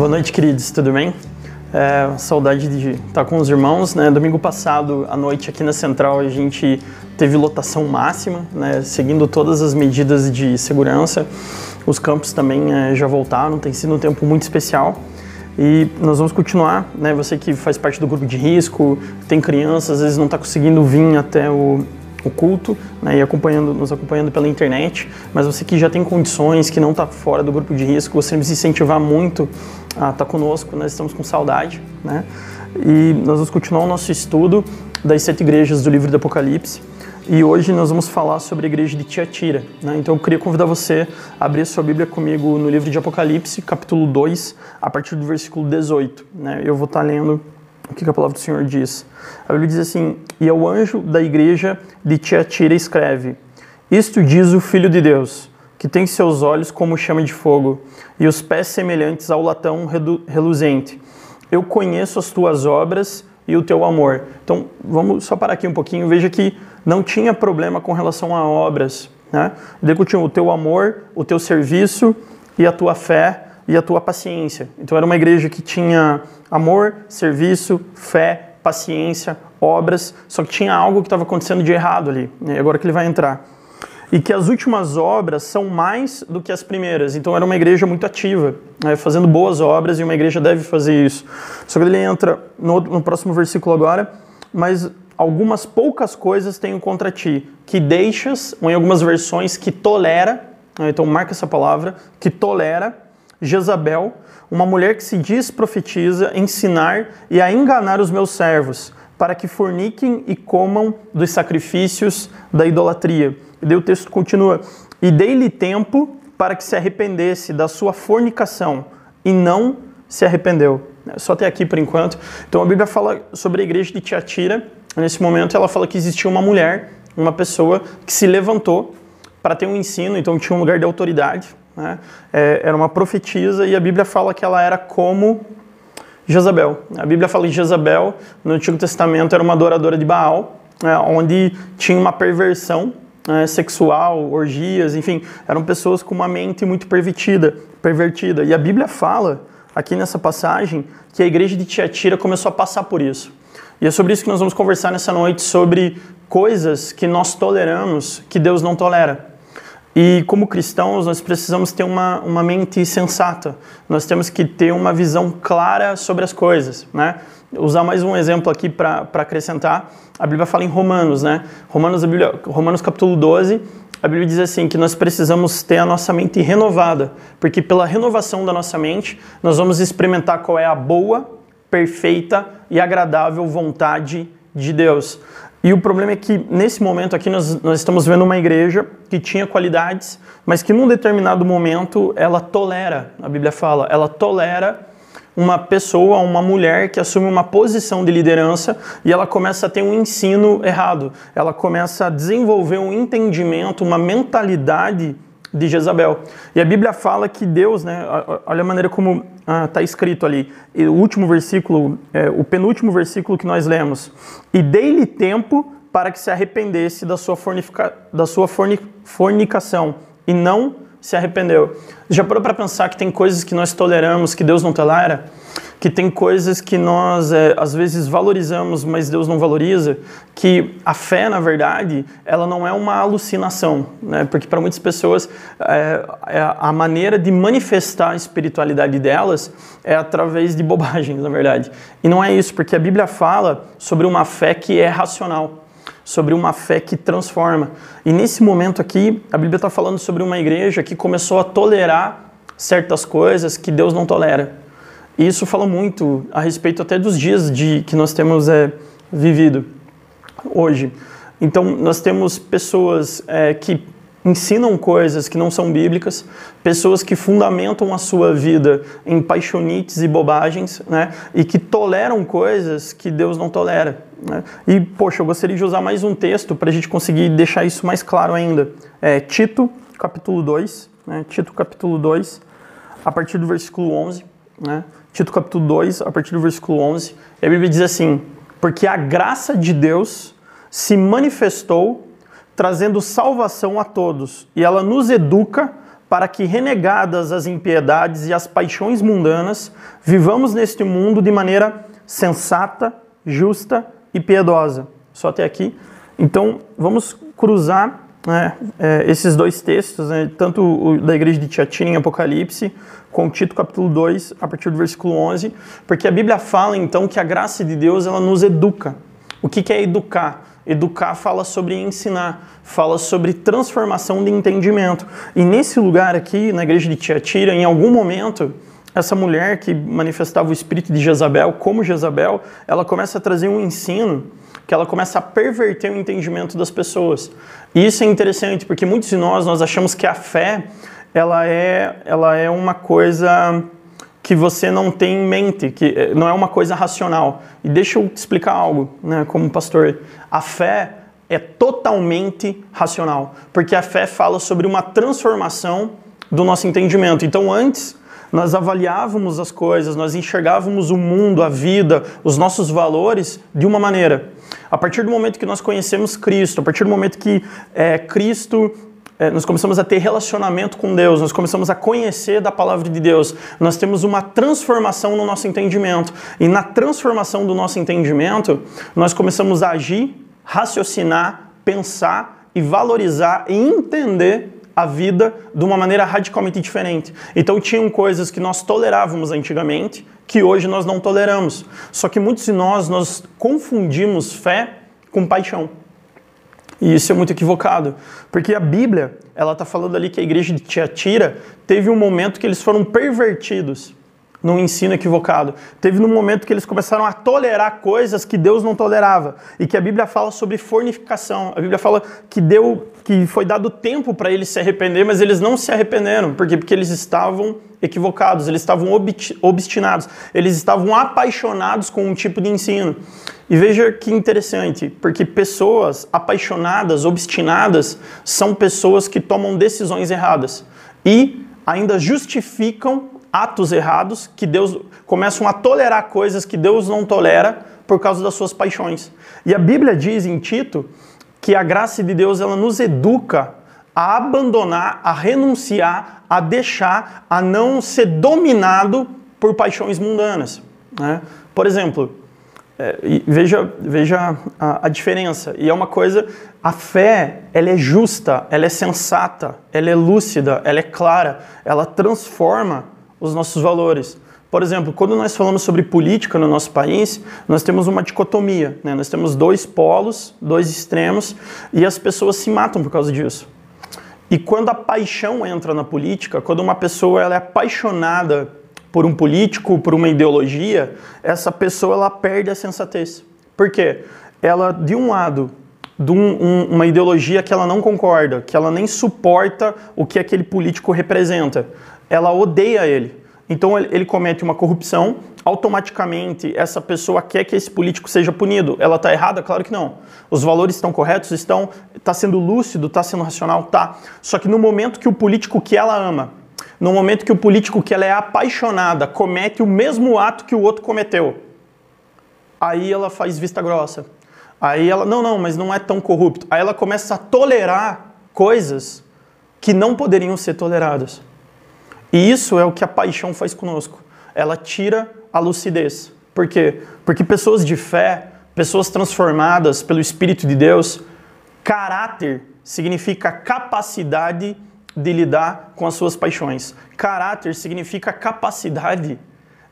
Boa noite, queridos, tudo bem? É, saudade de estar com os irmãos, né? Domingo passado, à noite, aqui na Central, a gente teve lotação máxima, né? Seguindo todas as medidas de segurança. Os campos também é, já voltaram, tem sido um tempo muito especial. E nós vamos continuar, né? Você que faz parte do grupo de risco, tem crianças, às vezes não está conseguindo vir até o, o culto né, e acompanhando, nos acompanhando pela internet, mas você que já tem condições, que não está fora do grupo de risco, gostaríamos de incentivar muito a estar tá conosco, nós estamos com saudade. Né? E nós vamos continuar o nosso estudo das sete igrejas do livro do Apocalipse. E hoje nós vamos falar sobre a igreja de Tiatira. Né? Então eu queria convidar você a abrir sua Bíblia comigo no livro de Apocalipse, capítulo 2, a partir do versículo 18. Né? Eu vou estar tá lendo o que a palavra do Senhor diz. A Bíblia diz assim: E ao anjo da igreja de Tiatira escreve: Isto diz o Filho de Deus, que tem seus olhos como chama de fogo e os pés semelhantes ao latão reluzente. Eu conheço as tuas obras e o teu amor. Então, vamos só parar aqui um pouquinho. Veja que não tinha problema com relação a obras. Né? Ele continua: o teu amor, o teu serviço e a tua fé e a tua paciência. Então era uma igreja que tinha amor, serviço, fé, paciência, obras, só que tinha algo que estava acontecendo de errado ali. E agora que ele vai entrar. E que as últimas obras são mais do que as primeiras. Então era uma igreja muito ativa, né, fazendo boas obras, e uma igreja deve fazer isso. Só que ele entra no, no próximo versículo agora, mas algumas poucas coisas tenho contra ti, que deixas, ou em algumas versões, que tolera, né, então marca essa palavra, que tolera Jezabel, uma mulher que se diz profetiza, ensinar e a enganar os meus servos, para que forniquem e comam dos sacrifícios da idolatria. E daí o texto continua: E dei-lhe tempo para que se arrependesse da sua fornicação, e não se arrependeu. Só até aqui por enquanto. Então a Bíblia fala sobre a igreja de Tiatira. Nesse momento ela fala que existia uma mulher, uma pessoa que se levantou para ter um ensino, então tinha um lugar de autoridade, né? É, era uma profetisa e a Bíblia fala que ela era como Jezabel. A Bíblia fala que Jezabel, no Antigo Testamento, era uma adoradora de Baal, né? onde tinha uma perversão né? sexual, orgias, enfim, eram pessoas com uma mente muito pervertida, pervertida. E a Bíblia fala, aqui nessa passagem, que a igreja de Tiatira começou a passar por isso. E é sobre isso que nós vamos conversar nessa noite, sobre coisas que nós toleramos que Deus não tolera. E como cristãos, nós precisamos ter uma, uma mente sensata, nós temos que ter uma visão clara sobre as coisas. Né? Usar mais um exemplo aqui para acrescentar, a Bíblia fala em Romanos, né? Romanos, Bíblia, Romanos capítulo 12, a Bíblia diz assim que nós precisamos ter a nossa mente renovada, porque pela renovação da nossa mente, nós vamos experimentar qual é a boa, perfeita e agradável vontade de Deus. E o problema é que nesse momento aqui nós, nós estamos vendo uma igreja que tinha qualidades, mas que num determinado momento ela tolera, a Bíblia fala, ela tolera uma pessoa, uma mulher que assume uma posição de liderança e ela começa a ter um ensino errado. Ela começa a desenvolver um entendimento, uma mentalidade de Jezabel. E a Bíblia fala que Deus, né, olha a maneira como está ah, escrito ali, o último versículo, é, o penúltimo versículo que nós lemos, e dei-lhe tempo para que se arrependesse da sua, fornifica, da sua forni, fornicação, e não se arrependeu. Já parou para pensar que tem coisas que nós toleramos que Deus não tolera? Que tem coisas que nós é, às vezes valorizamos, mas Deus não valoriza, que a fé, na verdade, ela não é uma alucinação, né? porque para muitas pessoas é, é a maneira de manifestar a espiritualidade delas é através de bobagens, na verdade. E não é isso, porque a Bíblia fala sobre uma fé que é racional sobre uma fé que transforma. E nesse momento aqui, a Bíblia está falando sobre uma igreja que começou a tolerar certas coisas que Deus não tolera. E isso fala muito a respeito até dos dias de que nós temos é, vivido hoje. Então, nós temos pessoas é, que ensinam coisas que não são bíblicas, pessoas que fundamentam a sua vida em paixonites e bobagens, né? E que toleram coisas que Deus não tolera. Né? E, poxa, eu gostaria de usar mais um texto para a gente conseguir deixar isso mais claro ainda. É, Tito, capítulo 2, né? Tito, capítulo 2, a partir do versículo 11, né? Tito capítulo 2, a partir do versículo 11, a Bíblia diz assim: Porque a graça de Deus se manifestou trazendo salvação a todos, e ela nos educa para que, renegadas as impiedades e as paixões mundanas, vivamos neste mundo de maneira sensata, justa e piedosa. Só até aqui. Então, vamos cruzar né, é, esses dois textos, né, tanto o da igreja de Tiatira em Apocalipse, com Tito capítulo 2, a partir do versículo 11, porque a Bíblia fala então que a graça de Deus ela nos educa. O que, que é educar? Educar fala sobre ensinar, fala sobre transformação de entendimento. E nesse lugar aqui, na igreja de Tiatira, em algum momento, essa mulher que manifestava o espírito de Jezabel, como Jezabel, ela começa a trazer um ensino que ela começa a perverter o entendimento das pessoas. E isso é interessante, porque muitos de nós, nós achamos que a fé, ela é, ela é uma coisa que você não tem em mente, que eh, não é uma coisa racional. E deixa eu te explicar algo, né, como pastor. A fé é totalmente racional, porque a fé fala sobre uma transformação do nosso entendimento. Então, antes nós avaliávamos as coisas, nós enxergávamos o mundo, a vida, os nossos valores de uma maneira. A partir do momento que nós conhecemos Cristo, a partir do momento que é, Cristo é, nós começamos a ter relacionamento com Deus, nós começamos a conhecer da palavra de Deus, nós temos uma transformação no nosso entendimento. E na transformação do nosso entendimento, nós começamos a agir, raciocinar, pensar e valorizar e entender a vida de uma maneira radicalmente diferente. Então tinham coisas que nós tolerávamos antigamente que hoje nós não toleramos. Só que muitos de nós nós confundimos fé com paixão. E isso é muito equivocado, porque a Bíblia, ela está falando ali que a igreja de Tiatira teve um momento que eles foram pervertidos num ensino equivocado. Teve num momento que eles começaram a tolerar coisas que Deus não tolerava e que a Bíblia fala sobre fornificação. A Bíblia fala que deu que foi dado tempo para eles se arrepender, mas eles não se arrependeram, porque porque eles estavam equivocados, eles estavam obstinados, eles estavam apaixonados com um tipo de ensino. E veja que interessante, porque pessoas apaixonadas, obstinadas, são pessoas que tomam decisões erradas e ainda justificam atos errados, que Deus começam a tolerar coisas que Deus não tolera por causa das suas paixões. E a Bíblia diz em Tito que a graça de Deus ela nos educa a abandonar, a renunciar, a deixar, a não ser dominado por paixões mundanas. Né? Por exemplo, é, veja, veja a, a, diferença. E é uma coisa, a fé, ela é justa, ela é sensata, ela é lúcida, ela é clara, ela transforma os nossos valores. Por exemplo, quando nós falamos sobre política no nosso país, nós temos uma dicotomia, né? nós temos dois polos, dois extremos, e as pessoas se matam por causa disso. E quando a paixão entra na política, quando uma pessoa ela é apaixonada por um político, por uma ideologia, essa pessoa ela perde a sensatez. Por quê? Ela, de um lado, de um, um, uma ideologia que ela não concorda, que ela nem suporta o que aquele político representa ela odeia ele. Então ele comete uma corrupção, automaticamente essa pessoa quer que esse político seja punido. Ela está errada? Claro que não. Os valores estão corretos? Estão. Está sendo lúcido? Está sendo racional? Tá. Só que no momento que o político que ela ama, no momento que o político que ela é apaixonada comete o mesmo ato que o outro cometeu, aí ela faz vista grossa. Aí ela, não, não, mas não é tão corrupto. Aí ela começa a tolerar coisas que não poderiam ser toleradas. E isso é o que a paixão faz conosco. Ela tira a lucidez. Por quê? Porque pessoas de fé, pessoas transformadas pelo Espírito de Deus, caráter significa capacidade de lidar com as suas paixões. Caráter significa capacidade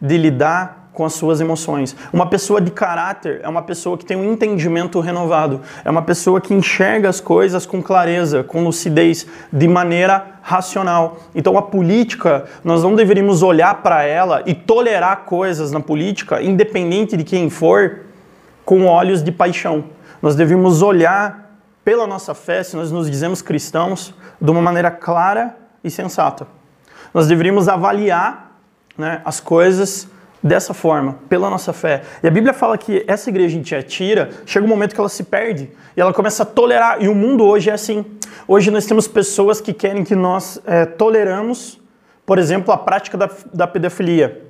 de lidar com as suas emoções. Uma pessoa de caráter é uma pessoa que tem um entendimento renovado, é uma pessoa que enxerga as coisas com clareza, com lucidez, de maneira racional. Então a política, nós não deveríamos olhar para ela e tolerar coisas na política, independente de quem for, com olhos de paixão. Nós devemos olhar pela nossa fé, se nós nos dizemos cristãos, de uma maneira clara e sensata. Nós deveríamos avaliar né, as coisas dessa forma, pela nossa fé. E a Bíblia fala que essa igreja em Tiatira, chega um momento que ela se perde e ela começa a tolerar. E o mundo hoje é assim. Hoje nós temos pessoas que querem que nós é, toleramos, por exemplo, a prática da, da pedofilia.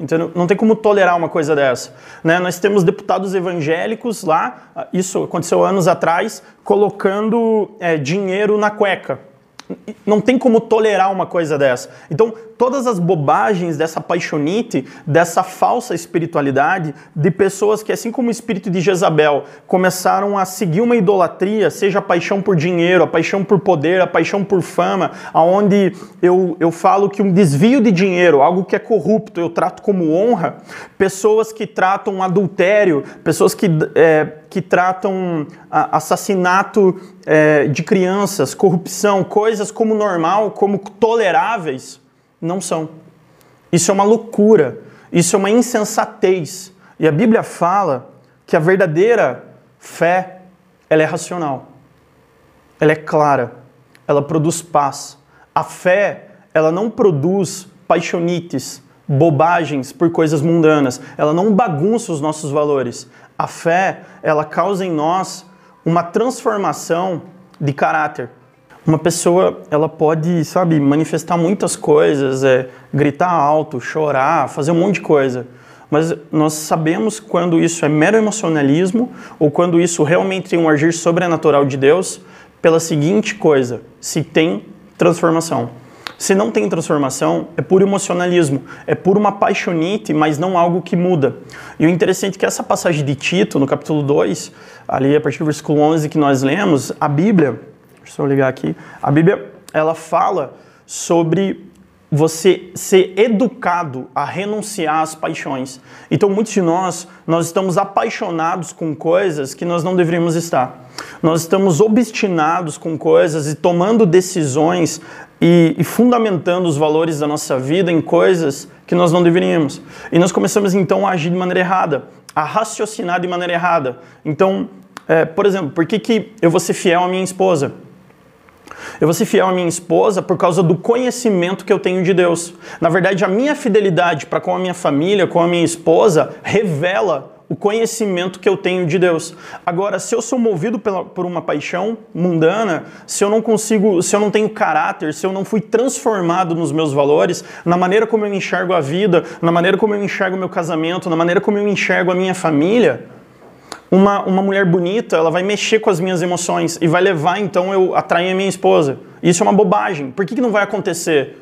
Então, não tem como tolerar uma coisa dessa. Né? Nós temos deputados evangélicos lá, isso aconteceu anos atrás, colocando é, dinheiro na cueca. Não tem como tolerar uma coisa dessa. Então, todas as bobagens dessa paixonite, dessa falsa espiritualidade, de pessoas que, assim como o espírito de Jezabel, começaram a seguir uma idolatria, seja a paixão por dinheiro, a paixão por poder, a paixão por fama, aonde eu, eu falo que um desvio de dinheiro, algo que é corrupto, eu trato como honra, pessoas que tratam adultério, pessoas que, é, que tratam assassinato é, de crianças, corrupção, coisas como normal, como toleráveis, não são. Isso é uma loucura, isso é uma insensatez. E a Bíblia fala que a verdadeira fé, ela é racional. Ela é clara, ela produz paz. A fé, ela não produz paixonites, bobagens por coisas mundanas. Ela não bagunça os nossos valores. A fé, ela causa em nós uma transformação de caráter. Uma pessoa, ela pode, sabe, manifestar muitas coisas, é, gritar alto, chorar, fazer um monte de coisa. Mas nós sabemos quando isso é mero emocionalismo ou quando isso realmente tem um agir sobrenatural de Deus pela seguinte coisa: se tem transformação. Se não tem transformação, é puro emocionalismo, é puro uma paixonite, mas não algo que muda. E o interessante é que essa passagem de Tito, no capítulo 2, ali a partir do versículo 11 que nós lemos, a Bíblia, Deixa eu ligar aqui. A Bíblia, ela fala sobre você ser educado a renunciar às paixões. Então, muitos de nós, nós estamos apaixonados com coisas que nós não deveríamos estar. Nós estamos obstinados com coisas e tomando decisões e, e fundamentando os valores da nossa vida em coisas que nós não deveríamos. E nós começamos então a agir de maneira errada, a raciocinar de maneira errada. Então, é, por exemplo, por que, que eu vou ser fiel à minha esposa? Eu vou ser fiel à minha esposa por causa do conhecimento que eu tenho de Deus. Na verdade, a minha fidelidade para com a minha família, com a minha esposa, revela o conhecimento que eu tenho de Deus. Agora, se eu sou movido pela, por uma paixão mundana, se eu não consigo, se eu não tenho caráter, se eu não fui transformado nos meus valores, na maneira como eu enxergo a vida, na maneira como eu enxergo o meu casamento, na maneira como eu enxergo a minha família, uma, uma mulher bonita, ela vai mexer com as minhas emoções e vai levar então eu atrair a minha esposa. Isso é uma bobagem. Por que, que não vai acontecer?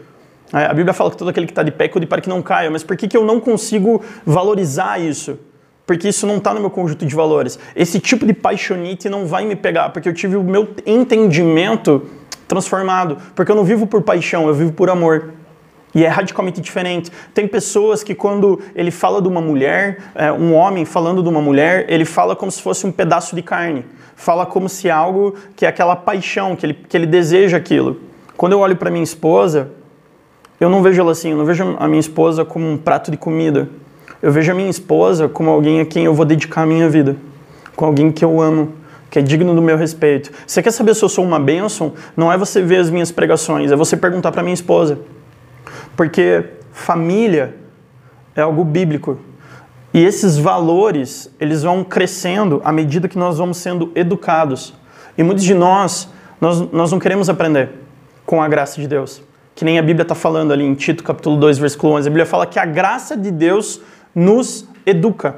É, a Bíblia fala que todo aquele que está de pé cuide para que não caia, mas por que, que eu não consigo valorizar isso? Porque isso não está no meu conjunto de valores. Esse tipo de paixonite não vai me pegar, porque eu tive o meu entendimento transformado. Porque eu não vivo por paixão, eu vivo por amor. E é radicalmente diferente. Tem pessoas que, quando ele fala de uma mulher, é, um homem falando de uma mulher, ele fala como se fosse um pedaço de carne. Fala como se algo que é aquela paixão, que ele, que ele deseja aquilo. Quando eu olho para minha esposa, eu não vejo ela assim, eu não vejo a minha esposa como um prato de comida. Eu vejo a minha esposa como alguém a quem eu vou dedicar a minha vida, com alguém que eu amo, que é digno do meu respeito. Você quer saber se eu sou uma bênção? Não é você ver as minhas pregações, é você perguntar para minha esposa. Porque família é algo bíblico. E esses valores, eles vão crescendo à medida que nós vamos sendo educados. E muitos de nós, nós, nós não queremos aprender com a graça de Deus. Que nem a Bíblia está falando ali em Tito, capítulo 2, versículo 11. A Bíblia fala que a graça de Deus nos educa.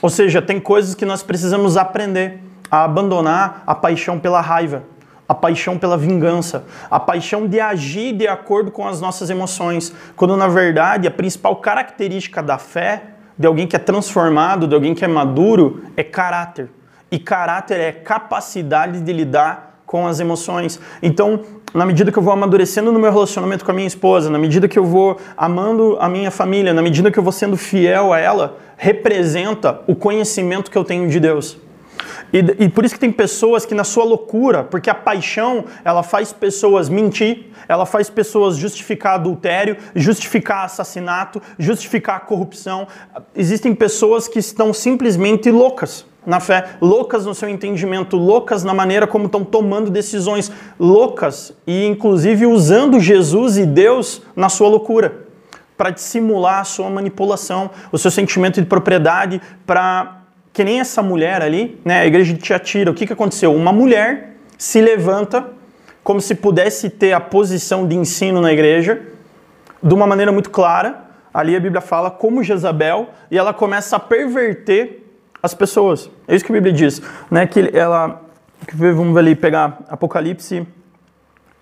Ou seja, tem coisas que nós precisamos aprender a abandonar a paixão pela raiva a paixão pela vingança, a paixão de agir de acordo com as nossas emoções, quando na verdade a principal característica da fé, de alguém que é transformado, de alguém que é maduro, é caráter. E caráter é capacidade de lidar com as emoções. Então, na medida que eu vou amadurecendo no meu relacionamento com a minha esposa, na medida que eu vou amando a minha família, na medida que eu vou sendo fiel a ela, representa o conhecimento que eu tenho de Deus. E, e, por isso que tem pessoas que na sua loucura, porque a paixão, ela faz pessoas mentir, ela faz pessoas justificar adultério, justificar assassinato, justificar corrupção. Existem pessoas que estão simplesmente loucas na fé, loucas no seu entendimento, loucas na maneira como estão tomando decisões, loucas e inclusive usando Jesus e Deus na sua loucura para dissimular a sua manipulação, o seu sentimento de propriedade, para que nem essa mulher ali, né, a igreja de Tiatira, o que, que aconteceu? Uma mulher se levanta como se pudesse ter a posição de ensino na igreja, de uma maneira muito clara. Ali a Bíblia fala como Jezabel, e ela começa a perverter as pessoas. É isso que a Bíblia diz, né? Que ela, vamos ver ali pegar Apocalipse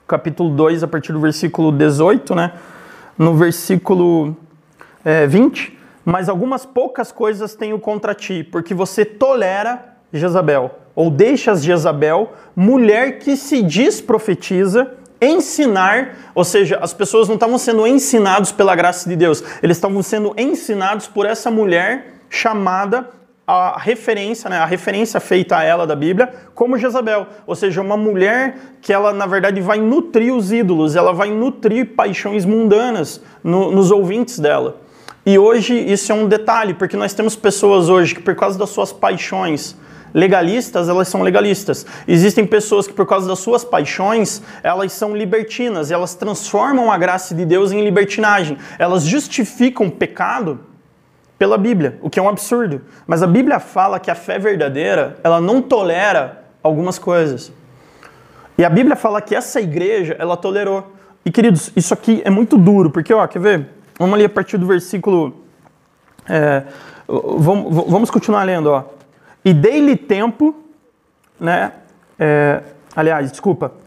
capítulo 2, a partir do versículo 18, né? No versículo é, 20, mas algumas poucas coisas tenho contra ti, porque você tolera Jezabel, ou deixas Jezabel, mulher que se diz profetiza, ensinar, ou seja, as pessoas não estavam sendo ensinados pela graça de Deus, eles estavam sendo ensinados por essa mulher chamada a referência, né, a referência feita a ela da Bíblia, como Jezabel, ou seja, uma mulher que ela na verdade vai nutrir os ídolos, ela vai nutrir paixões mundanas no, nos ouvintes dela. E hoje isso é um detalhe, porque nós temos pessoas hoje que por causa das suas paixões legalistas, elas são legalistas. Existem pessoas que por causa das suas paixões, elas são libertinas, elas transformam a graça de Deus em libertinagem. Elas justificam pecado pela Bíblia, o que é um absurdo. Mas a Bíblia fala que a fé verdadeira, ela não tolera algumas coisas. E a Bíblia fala que essa igreja, ela tolerou. E queridos, isso aqui é muito duro, porque, ó, quer ver? Vamos ali a partir do versículo. É, vamos, vamos continuar lendo, ó. E dei-lhe tempo, né? É, aliás, desculpa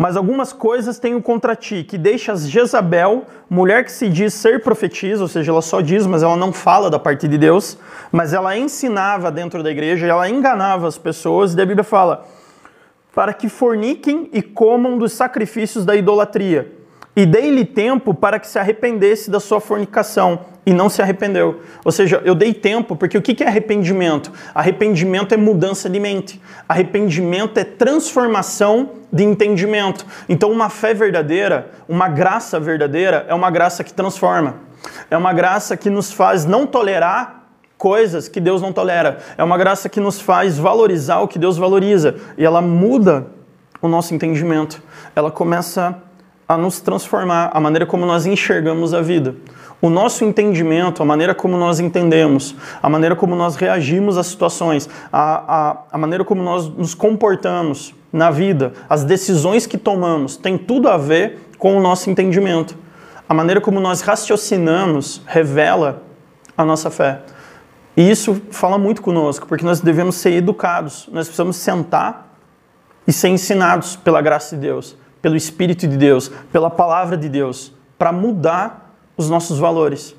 mas algumas coisas tenho contra ti, que deixas Jezabel, mulher que se diz ser profetisa, ou seja, ela só diz, mas ela não fala da parte de Deus, mas ela ensinava dentro da igreja, ela enganava as pessoas, e a Bíblia fala, para que forniquem e comam dos sacrifícios da idolatria. E dei-lhe tempo para que se arrependesse da sua fornicação, e não se arrependeu. Ou seja, eu dei tempo, porque o que é arrependimento? Arrependimento é mudança de mente. Arrependimento é transformação de entendimento. Então, uma fé verdadeira, uma graça verdadeira, é uma graça que transforma. É uma graça que nos faz não tolerar coisas que Deus não tolera. É uma graça que nos faz valorizar o que Deus valoriza. E ela muda o nosso entendimento. Ela começa a nos transformar, a maneira como nós enxergamos a vida o nosso entendimento, a maneira como nós entendemos, a maneira como nós reagimos às situações, a, a, a maneira como nós nos comportamos na vida, as decisões que tomamos, tem tudo a ver com o nosso entendimento. A maneira como nós raciocinamos revela a nossa fé. E isso fala muito conosco, porque nós devemos ser educados, nós precisamos sentar e ser ensinados pela graça de Deus, pelo Espírito de Deus, pela palavra de Deus, para mudar os nossos valores.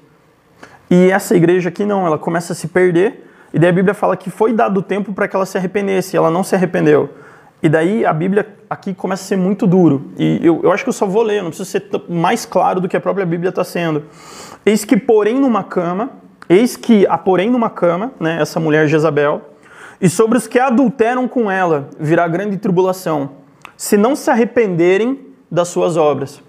E essa igreja aqui não, ela começa a se perder, e daí a Bíblia fala que foi dado tempo para que ela se arrependesse, e ela não se arrependeu. E daí a Bíblia aqui começa a ser muito duro. E eu, eu acho que eu só vou ler, não preciso ser mais claro do que a própria Bíblia está sendo. Eis que, porém, numa cama, eis que a porém numa cama, né, essa mulher Jezabel, e sobre os que adulteram com ela virá grande tribulação, se não se arrependerem das suas obras.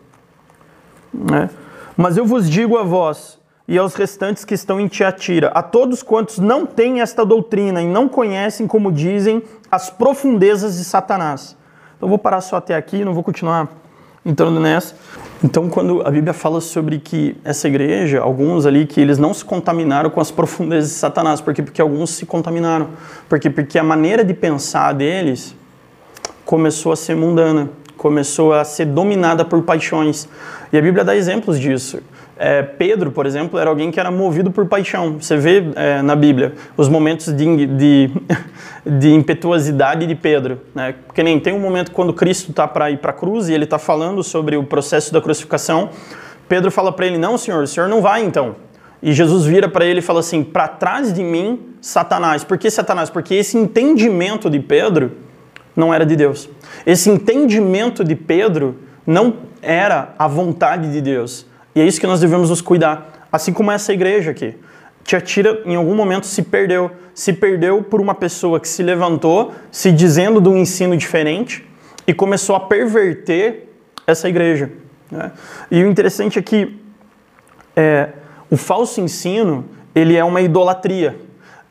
Né? Mas eu vos digo a vós e aos restantes que estão em Tiatira, a todos quantos não têm esta doutrina e não conhecem, como dizem, as profundezas de Satanás. Então vou parar só até aqui, não vou continuar entrando nessa. Então, quando a Bíblia fala sobre que essa igreja, alguns ali, que eles não se contaminaram com as profundezas de Satanás, porque porque alguns se contaminaram, porque porque a maneira de pensar deles começou a ser mundana começou a ser dominada por paixões. E a Bíblia dá exemplos disso. É, Pedro, por exemplo, era alguém que era movido por paixão. Você vê é, na Bíblia os momentos de, de, de impetuosidade de Pedro. Né? Porque nem tem um momento quando Cristo está para ir para a cruz e ele está falando sobre o processo da crucificação. Pedro fala para ele: Não, senhor, o senhor não vai então. E Jesus vira para ele e fala assim: Para trás de mim, Satanás. Por que Satanás? Porque esse entendimento de Pedro não era de Deus. Esse entendimento de Pedro não era a vontade de Deus. E é isso que nós devemos nos cuidar. Assim como essa igreja aqui. Tiatira, em algum momento, se perdeu. Se perdeu por uma pessoa que se levantou, se dizendo de um ensino diferente, e começou a perverter essa igreja. Né? E o interessante é que é, o falso ensino ele é uma idolatria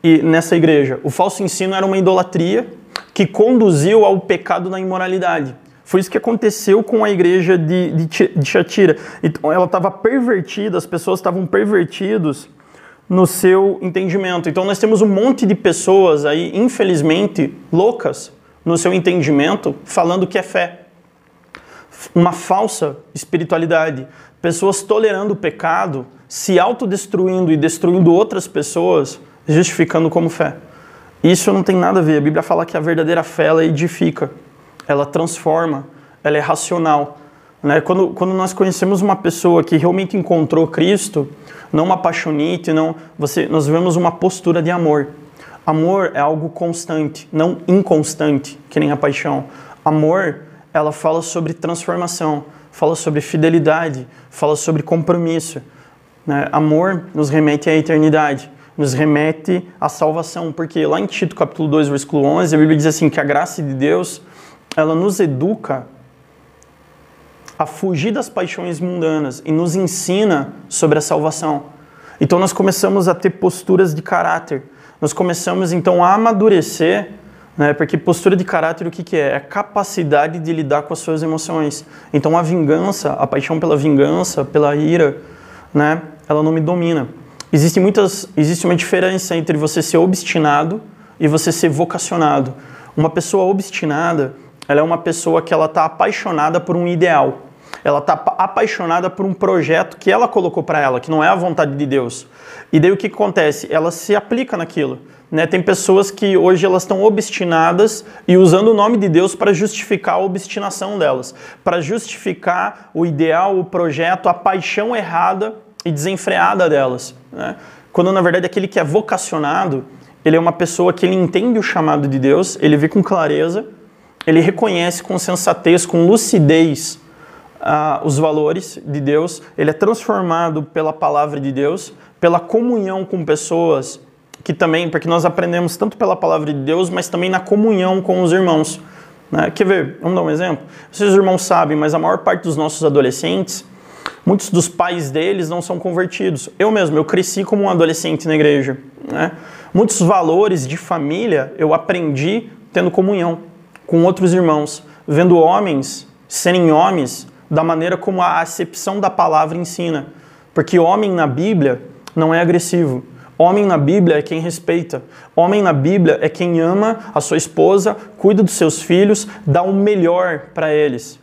e nessa igreja. O falso ensino era uma idolatria que conduziu ao pecado na imoralidade. Foi isso que aconteceu com a igreja de, de, de Shatira. Então, ela estava pervertida, as pessoas estavam pervertidos no seu entendimento. Então, nós temos um monte de pessoas aí, infelizmente, loucas no seu entendimento, falando que é fé. Uma falsa espiritualidade. Pessoas tolerando o pecado, se autodestruindo e destruindo outras pessoas, justificando como fé. Isso não tem nada a ver. A Bíblia fala que a verdadeira fé ela edifica, ela transforma, ela é racional. Né? Quando, quando nós conhecemos uma pessoa que realmente encontrou Cristo, não uma paixonite, não, você, nós vemos uma postura de amor. Amor é algo constante, não inconstante, que nem a paixão. Amor, ela fala sobre transformação, fala sobre fidelidade, fala sobre compromisso. Né? Amor nos remete à eternidade, nos remete à salvação, porque lá em Tito capítulo 2, versículo 11, a Bíblia diz assim que a graça de Deus, ela nos educa a fugir das paixões mundanas e nos ensina sobre a salvação. Então nós começamos a ter posturas de caráter. Nós começamos então a amadurecer, né? Porque postura de caráter o que, que é? É a capacidade de lidar com as suas emoções. Então a vingança, a paixão pela vingança, pela ira, né? Ela não me domina. Existe muitas, existe uma diferença entre você ser obstinado e você ser vocacionado. Uma pessoa obstinada, ela é uma pessoa que ela está apaixonada por um ideal. Ela está apaixonada por um projeto que ela colocou para ela, que não é a vontade de Deus. E daí o que acontece? Ela se aplica naquilo. Né? Tem pessoas que hoje elas estão obstinadas e usando o nome de Deus para justificar a obstinação delas, para justificar o ideal, o projeto, a paixão errada e desenfreada delas. Né? Quando na verdade aquele que é vocacionado, ele é uma pessoa que ele entende o chamado de Deus, ele vê com clareza, ele reconhece com sensatez, com lucidez uh, os valores de Deus, ele é transformado pela palavra de Deus, pela comunhão com pessoas que também, porque nós aprendemos tanto pela palavra de Deus, mas também na comunhão com os irmãos. Né? Quer ver? Vamos dar um exemplo? Vocês irmãos sabem, mas a maior parte dos nossos adolescentes, muitos dos pais deles não são convertidos. Eu mesmo, eu cresci como um adolescente na igreja. Né? Muitos valores de família eu aprendi tendo comunhão com outros irmãos, vendo homens serem homens da maneira como a acepção da palavra ensina. Porque homem na Bíblia não é agressivo. Homem na Bíblia é quem respeita. Homem na Bíblia é quem ama a sua esposa, cuida dos seus filhos, dá o melhor para eles.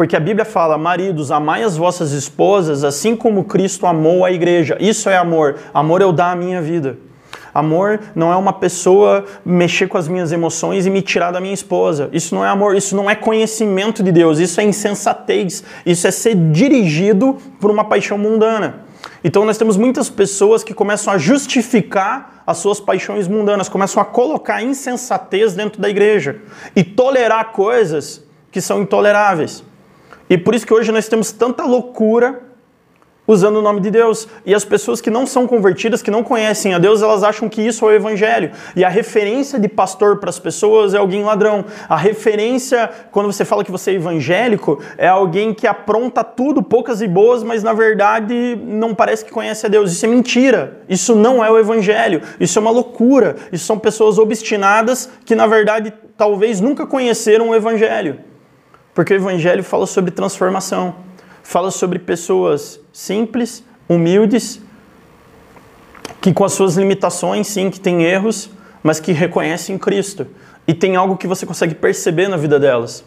Porque a Bíblia fala: maridos, amai as vossas esposas assim como Cristo amou a igreja. Isso é amor. Amor eu dar a minha vida. Amor não é uma pessoa mexer com as minhas emoções e me tirar da minha esposa. Isso não é amor, isso não é conhecimento de Deus, isso é insensatez, isso é ser dirigido por uma paixão mundana. Então nós temos muitas pessoas que começam a justificar as suas paixões mundanas, começam a colocar insensatez dentro da igreja e tolerar coisas que são intoleráveis. E por isso que hoje nós temos tanta loucura usando o nome de Deus. E as pessoas que não são convertidas, que não conhecem a Deus, elas acham que isso é o evangelho. E a referência de pastor para as pessoas é alguém ladrão. A referência, quando você fala que você é evangélico, é alguém que apronta tudo, poucas e boas, mas na verdade não parece que conhece a Deus. Isso é mentira. Isso não é o evangelho. Isso é uma loucura. Isso são pessoas obstinadas que na verdade talvez nunca conheceram o evangelho. Porque o evangelho fala sobre transformação fala sobre pessoas simples, humildes, que com as suas limitações, sim, que têm erros, mas que reconhecem Cristo. E tem algo que você consegue perceber na vida delas: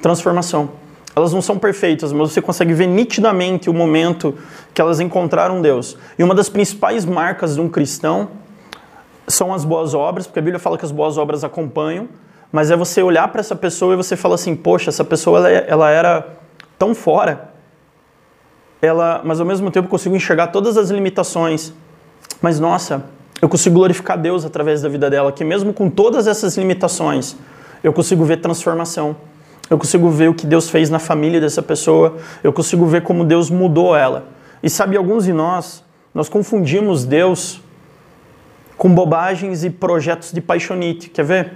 transformação. Elas não são perfeitas, mas você consegue ver nitidamente o momento que elas encontraram Deus. E uma das principais marcas de um cristão são as boas obras, porque a Bíblia fala que as boas obras acompanham, mas é você olhar para essa pessoa e você fala assim: poxa, essa pessoa ela, é, ela era tão fora, ela, mas ao mesmo tempo consigo enxergar todas as limitações. Mas nossa, eu consigo glorificar Deus através da vida dela, que mesmo com todas essas limitações, eu consigo ver transformação. Eu consigo ver o que Deus fez na família dessa pessoa, eu consigo ver como Deus mudou ela. E sabe, alguns de nós, nós confundimos Deus com bobagens e projetos de paixonite. Quer ver?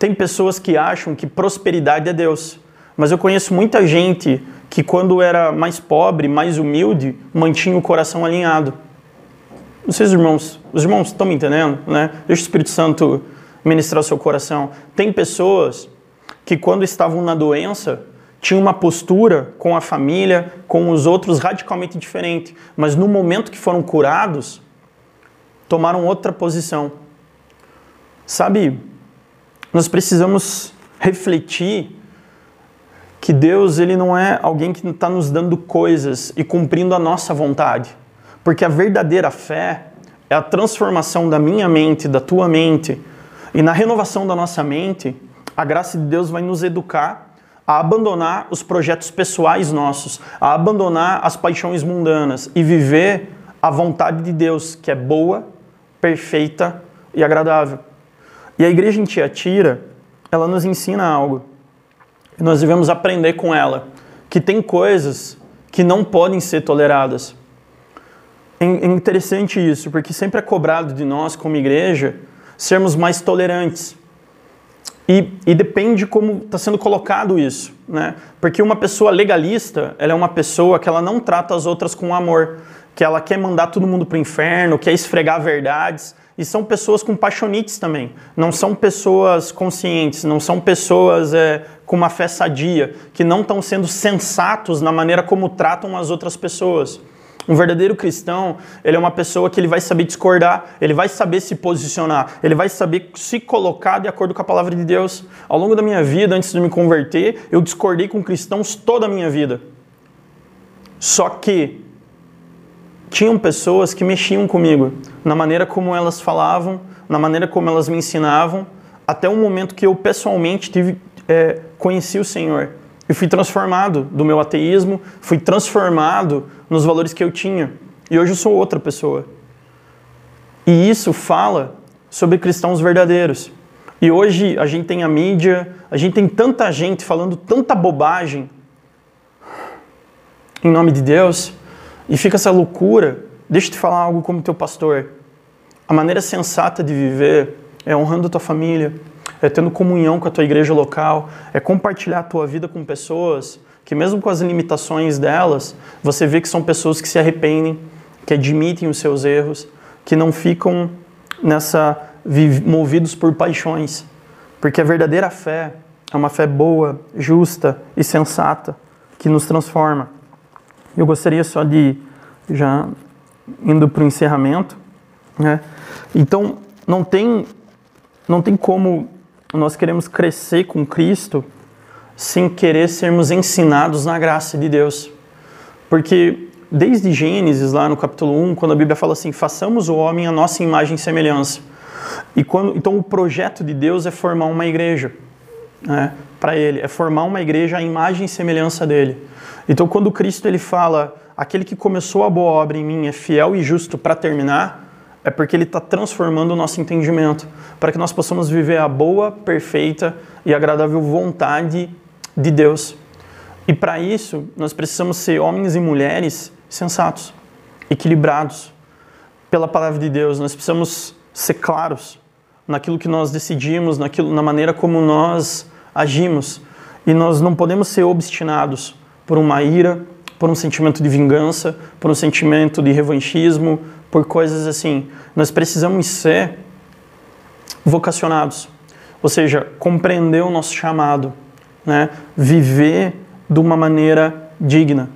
Tem pessoas que acham que prosperidade é Deus. Mas eu conheço muita gente que, quando era mais pobre, mais humilde, mantinha o coração alinhado. Os irmãos, os irmãos estão me entendendo, né? Deixa o Espírito Santo ministrar o seu coração. Tem pessoas que, quando estavam na doença, tinham uma postura com a família, com os outros radicalmente diferente, mas no momento que foram curados, tomaram outra posição. Sabe, nós precisamos refletir que Deus ele não é alguém que está nos dando coisas e cumprindo a nossa vontade. Porque a verdadeira fé é a transformação da minha mente, da tua mente. E na renovação da nossa mente, a graça de Deus vai nos educar a abandonar os projetos pessoais nossos, a abandonar as paixões mundanas e viver a vontade de Deus, que é boa, perfeita e agradável. E a igreja em Tiatira, ela nos ensina algo. Nós devemos aprender com ela que tem coisas que não podem ser toleradas. É interessante isso, porque sempre é cobrado de nós, como igreja, sermos mais tolerantes. E, e depende como está sendo colocado isso, né? Porque uma pessoa legalista, ela é uma pessoa que ela não trata as outras com amor, que ela quer mandar todo mundo para o inferno, quer esfregar verdades. E são pessoas com paixonites também. Não são pessoas conscientes, não são pessoas é, com uma fé sadia, que não estão sendo sensatos na maneira como tratam as outras pessoas. Um verdadeiro cristão, ele é uma pessoa que ele vai saber discordar, ele vai saber se posicionar, ele vai saber se colocar de acordo com a palavra de Deus. Ao longo da minha vida, antes de me converter, eu discordei com cristãos toda a minha vida. Só que tinham pessoas que mexiam comigo, na maneira como elas falavam, na maneira como elas me ensinavam, até o momento que eu pessoalmente tive, é, conheci o Senhor. E fui transformado do meu ateísmo, fui transformado nos valores que eu tinha. E hoje eu sou outra pessoa. E isso fala sobre cristãos verdadeiros. E hoje a gente tem a mídia, a gente tem tanta gente falando tanta bobagem em nome de Deus, e fica essa loucura. Deixa eu te falar algo como teu pastor. A maneira sensata de viver é honrando tua família, é tendo comunhão com a tua igreja local, é compartilhar a tua vida com pessoas que, mesmo com as limitações delas, você vê que são pessoas que se arrependem, que admitem os seus erros, que não ficam nessa movidos por paixões, porque a verdadeira fé é uma fé boa, justa e sensata que nos transforma. Eu gostaria só de já indo para o encerramento, né? Então não tem não tem como nós queremos crescer com Cristo sem querer sermos ensinados na graça de Deus. Porque desde Gênesis, lá no capítulo 1, quando a Bíblia fala assim: façamos o homem a nossa imagem e semelhança. E quando, então o projeto de Deus é formar uma igreja né, para ele, é formar uma igreja à imagem e semelhança dele. Então quando Cristo ele fala, aquele que começou a boa obra em mim é fiel e justo para terminar, é porque ele está transformando o nosso entendimento, para que nós possamos viver a boa, perfeita e agradável vontade de Deus. E para isso, nós precisamos ser homens e mulheres sensatos, equilibrados pela palavra de Deus. Nós precisamos ser claros naquilo que nós decidimos, naquilo, na maneira como nós agimos. E nós não podemos ser obstinados por uma ira, por um sentimento de vingança, por um sentimento de revanchismo, por coisas assim. Nós precisamos ser vocacionados, ou seja, compreender o nosso chamado, né? viver de uma maneira digna.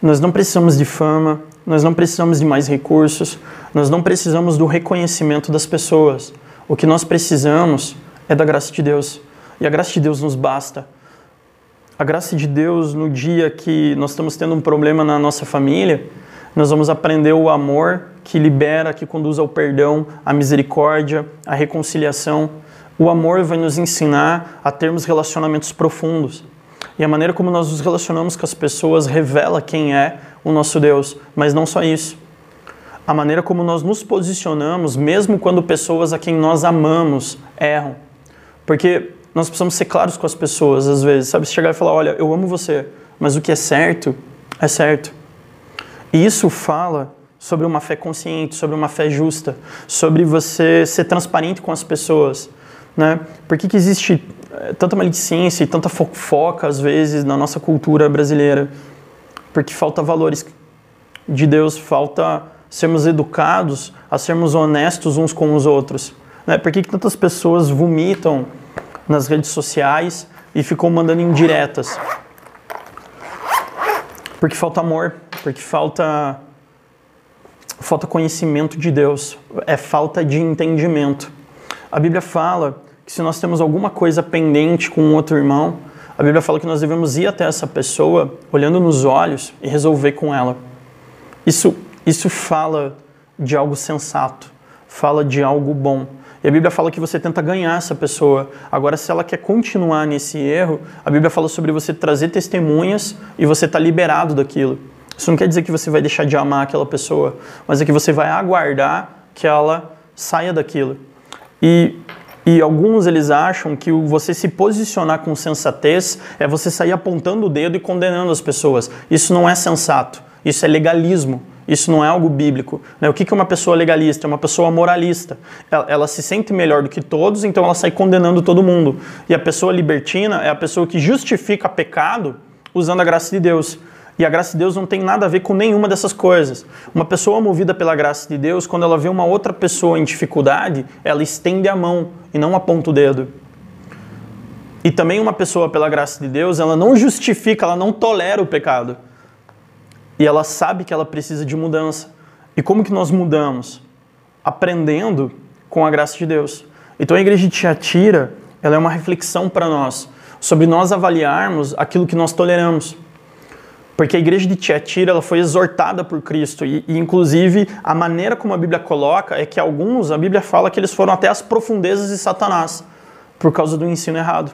Nós não precisamos de fama, nós não precisamos de mais recursos, nós não precisamos do reconhecimento das pessoas. O que nós precisamos é da graça de Deus. E a graça de Deus nos basta. A graça de Deus, no dia que nós estamos tendo um problema na nossa família, nós vamos aprender o amor que libera, que conduz ao perdão, à misericórdia, à reconciliação. O amor vai nos ensinar a termos relacionamentos profundos. E a maneira como nós nos relacionamos com as pessoas revela quem é o nosso Deus. Mas não só isso. A maneira como nós nos posicionamos, mesmo quando pessoas a quem nós amamos erram. Porque nós precisamos ser claros com as pessoas, às vezes, sabe? Chegar e falar: olha, eu amo você, mas o que é certo é certo. E isso fala sobre uma fé consciente, sobre uma fé justa, sobre você ser transparente com as pessoas. Né? Por que, que existe eh, tanta maledicência e tanta fofoca, às vezes, na nossa cultura brasileira? Porque falta valores de Deus, falta sermos educados a sermos honestos uns com os outros. Né? Por que, que tantas pessoas vomitam nas redes sociais e ficam mandando indiretas? Porque falta amor, porque falta falta conhecimento de Deus, é falta de entendimento. A Bíblia fala que se nós temos alguma coisa pendente com um outro irmão, a Bíblia fala que nós devemos ir até essa pessoa, olhando nos olhos e resolver com ela. Isso isso fala de algo sensato, fala de algo bom. E a Bíblia fala que você tenta ganhar essa pessoa. Agora, se ela quer continuar nesse erro, a Bíblia fala sobre você trazer testemunhas e você tá liberado daquilo. Isso não quer dizer que você vai deixar de amar aquela pessoa, mas é que você vai aguardar que ela saia daquilo. E, e alguns eles acham que você se posicionar com sensatez é você sair apontando o dedo e condenando as pessoas. Isso não é sensato, isso é legalismo. Isso não é algo bíblico. Né? O que é uma pessoa legalista? É uma pessoa moralista. Ela, ela, se sente melhor do que todos, então ela sai condenando todo mundo. E a pessoa libertina é a pessoa que justifica pecado usando a graça de Deus. E a graça de Deus não tem nada a ver com nenhuma dessas coisas. Uma pessoa movida pela graça de Deus, quando ela vê uma outra pessoa em dificuldade, ela estende a mão e não aponta o dedo. E também uma pessoa pela graça de Deus, ela não justifica, ela não tolera o pecado. E ela sabe que ela precisa de mudança. E como que nós mudamos? Aprendendo com a graça de Deus. Então a igreja de Tiatira, ela é uma reflexão para nós sobre nós avaliarmos aquilo que nós toleramos. Porque a igreja de Tiatira ela foi exortada por Cristo e, e, inclusive, a maneira como a Bíblia coloca é que alguns, a Bíblia fala que eles foram até as profundezas de Satanás por causa do ensino errado.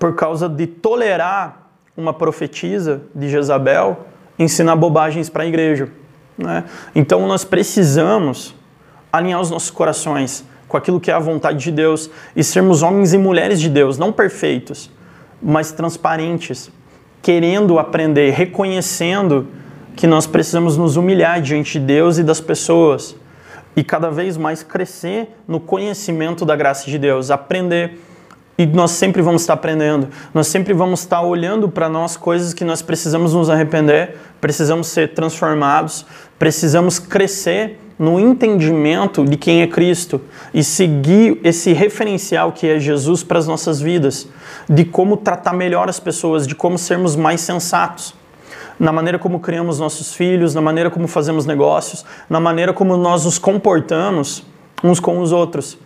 Por causa de tolerar uma profetisa de Jezabel ensinar bobagens para a igreja. Né? Então nós precisamos alinhar os nossos corações com aquilo que é a vontade de Deus e sermos homens e mulheres de Deus, não perfeitos, mas transparentes querendo aprender, reconhecendo que nós precisamos nos humilhar diante de Deus e das pessoas e cada vez mais crescer no conhecimento da graça de Deus, aprender. E nós sempre vamos estar aprendendo, nós sempre vamos estar olhando para nós coisas que nós precisamos nos arrepender, precisamos ser transformados, precisamos crescer no entendimento de quem é Cristo e seguir esse referencial que é Jesus para as nossas vidas, de como tratar melhor as pessoas, de como sermos mais sensatos. Na maneira como criamos nossos filhos, na maneira como fazemos negócios, na maneira como nós nos comportamos uns com os outros.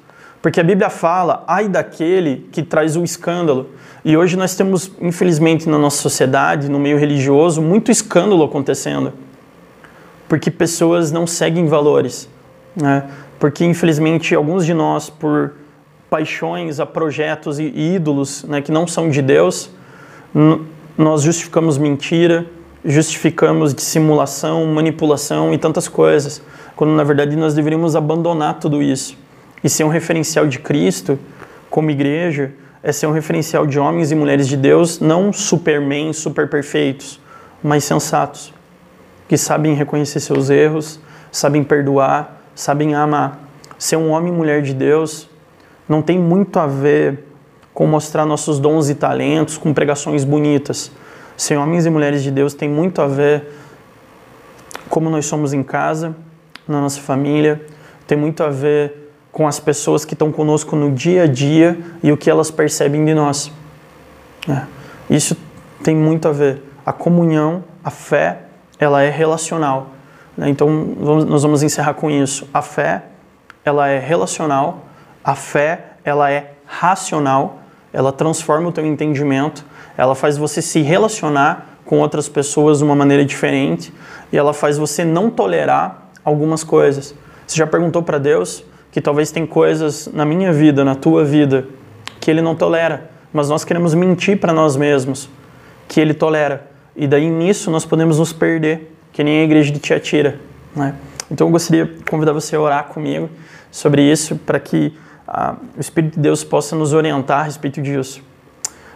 Porque a Bíblia fala, ai daquele que traz o escândalo. E hoje nós temos, infelizmente, na nossa sociedade, no meio religioso, muito escândalo acontecendo porque pessoas não seguem valores, né? Porque infelizmente alguns de nós, por paixões a projetos e ídolos, né, que não são de Deus, nós justificamos mentira, justificamos dissimulação, manipulação e tantas coisas, quando na verdade nós deveríamos abandonar tudo isso e ser um referencial de Cristo como igreja é ser um referencial de homens e mulheres de Deus, não supermen, super perfeitos, mas sensatos que sabem reconhecer seus erros, sabem perdoar, sabem amar. Ser um homem e mulher de Deus não tem muito a ver com mostrar nossos dons e talentos, com pregações bonitas. Ser homens e mulheres de Deus tem muito a ver como nós somos em casa, na nossa família, tem muito a ver com as pessoas que estão conosco no dia a dia e o que elas percebem de nós. É. Isso tem muito a ver. A comunhão, a fé ela é relacional. Né? Então, vamos, nós vamos encerrar com isso. A fé, ela é relacional. A fé, ela é racional. Ela transforma o teu entendimento. Ela faz você se relacionar com outras pessoas de uma maneira diferente. E ela faz você não tolerar algumas coisas. Você já perguntou para Deus que talvez tem coisas na minha vida, na tua vida, que Ele não tolera, mas nós queremos mentir para nós mesmos que Ele tolera. E daí nisso nós podemos nos perder, que nem a igreja de Tiatira. Né? Então eu gostaria de convidar você a orar comigo sobre isso, para que ah, o Espírito de Deus possa nos orientar a respeito disso.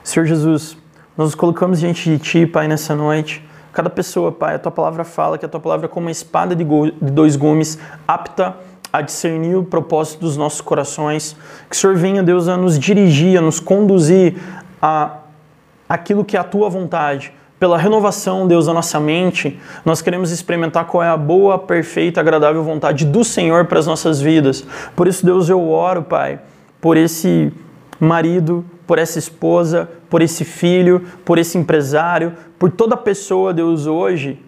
Senhor Jesus, nós nos colocamos diante de Ti, Pai, nessa noite. Cada pessoa, Pai, a Tua palavra fala que a Tua palavra é como uma espada de, de dois gumes, apta a discernir o propósito dos nossos corações. Que o Senhor venha, Deus, a nos dirigir, a nos conduzir a aquilo que é a Tua vontade pela renovação, Deus, da nossa mente, nós queremos experimentar qual é a boa, perfeita, agradável vontade do Senhor para as nossas vidas. Por isso, Deus, eu oro, Pai, por esse marido, por essa esposa, por esse filho, por esse empresário, por toda pessoa, Deus, hoje,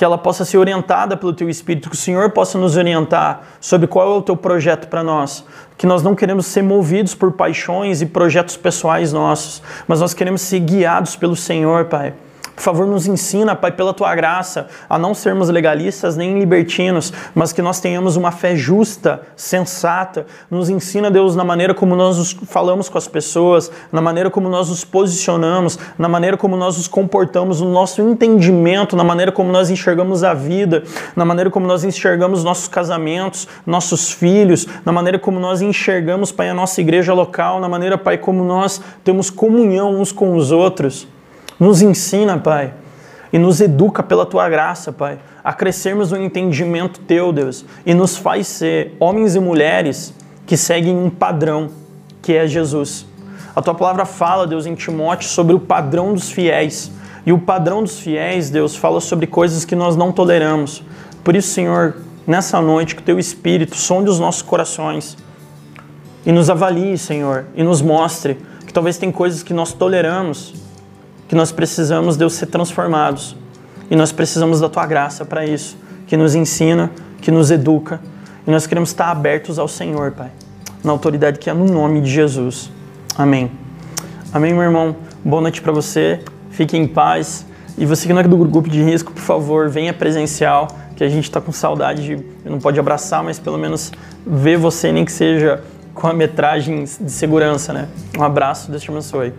que ela possa ser orientada pelo Teu Espírito, que o Senhor possa nos orientar sobre qual é o Teu projeto para nós. Que nós não queremos ser movidos por paixões e projetos pessoais nossos, mas nós queremos ser guiados pelo Senhor, Pai. Por favor, nos ensina, Pai, pela tua graça, a não sermos legalistas nem libertinos, mas que nós tenhamos uma fé justa, sensata. Nos ensina, Deus, na maneira como nós nos falamos com as pessoas, na maneira como nós nos posicionamos, na maneira como nós nos comportamos, no nosso entendimento, na maneira como nós enxergamos a vida, na maneira como nós enxergamos nossos casamentos, nossos filhos, na maneira como nós enxergamos, Pai, a nossa igreja local, na maneira, Pai, como nós temos comunhão uns com os outros. Nos ensina, Pai, e nos educa pela tua graça, Pai, a crescermos no entendimento teu, Deus, e nos faz ser homens e mulheres que seguem um padrão, que é Jesus. A tua palavra fala, Deus, em Timóteo sobre o padrão dos fiéis. E o padrão dos fiéis, Deus, fala sobre coisas que nós não toleramos. Por isso, Senhor, nessa noite, que o teu Espírito sonde os nossos corações e nos avalie, Senhor, e nos mostre que talvez tem coisas que nós toleramos que nós precisamos, Deus, ser transformados. E nós precisamos da tua graça para isso, que nos ensina, que nos educa. E nós queremos estar abertos ao Senhor, Pai, na autoridade que é no nome de Jesus. Amém. Amém, meu irmão. Boa noite para você. Fique em paz. E você que não é do grupo de risco, por favor, venha presencial, que a gente está com saudade de. Não pode abraçar, mas pelo menos ver você, nem que seja com a metragem de segurança, né? Um abraço, Deus te abençoe.